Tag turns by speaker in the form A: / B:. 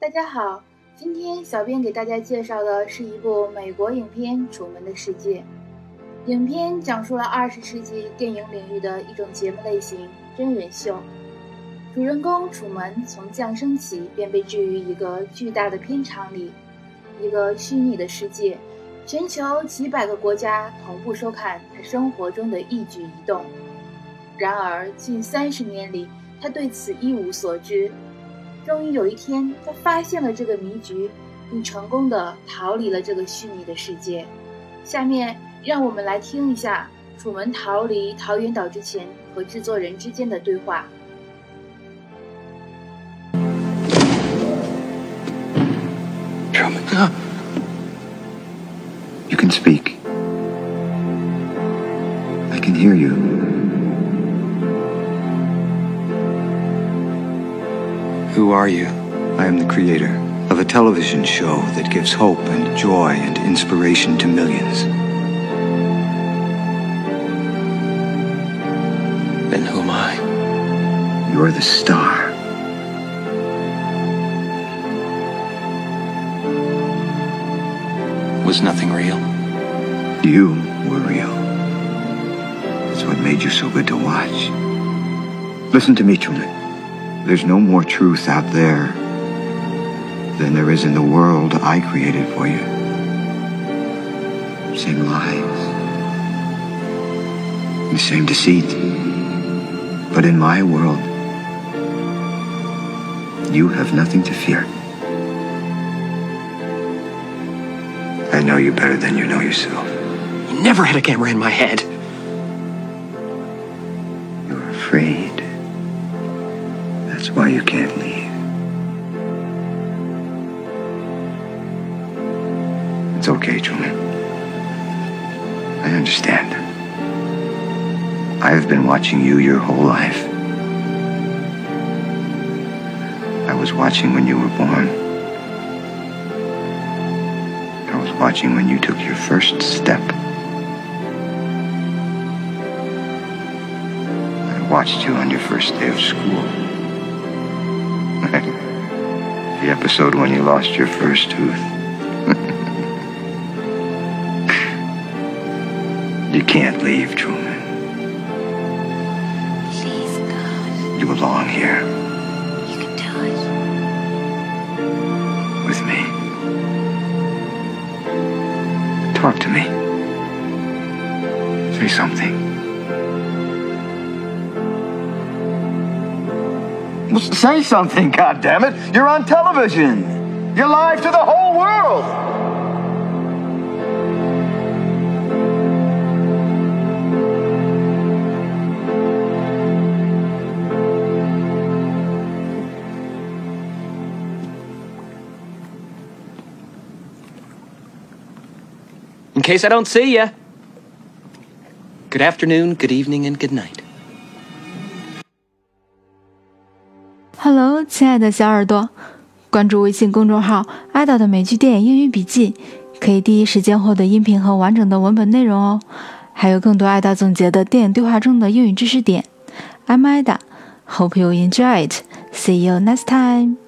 A: 大家好，今天小编给大家介绍的是一部美国影片《楚门的世界》。影片讲述了二十世纪电影领域的一种节目类型——真人秀。主人公楚门从降生起便被置于一个巨大的片场里，一个虚拟的世界，全球几百个国家同步收看他生活中的一举一动。然而，近三十年里，他对此一无所知。终于有一天，他发现了这个迷局，并成功的逃离了这个虚拟的世界。下面，让我们来听一下楚门逃离桃源岛之前和制作人之间的对话。
B: Truman, you can speak. I can hear you.
C: Who are you?
B: I am the creator of a television show that gives hope and joy and inspiration to millions.
C: Then who am I?
B: You're the star.
C: Was nothing real?
B: You were real. That's what made you so good to watch. Listen to me, Truman. There's no more truth out there than there is in the world I created for you. Same lies. The same deceit. But in my world, you have nothing to fear. I know you better than you know yourself.
C: You never had a camera in my head.
B: You're afraid. That's why you can't leave. It's okay, Julian. I understand. I've been watching you your whole life. I was watching when you were born. I was watching when you took your first step. I watched you on your first day of school. The episode when you lost your first tooth. you can't leave, Truman.
D: Please, God,
B: You belong here
D: you can do it.
B: with me. Talk to me. Say something. Say something, goddammit! You're on television! You're live to the whole world!
C: In case I don't see you. Good afternoon, good evening, and good night.
E: Hello，亲爱的小耳朵，关注微信公众号“爱达的美剧电影英语笔记”，可以第一时间获得音频和完整的文本内容哦。还有更多爱达总结的电影对话中的英语知识点。I'm Ada，Hope you enjoy it. See you next time.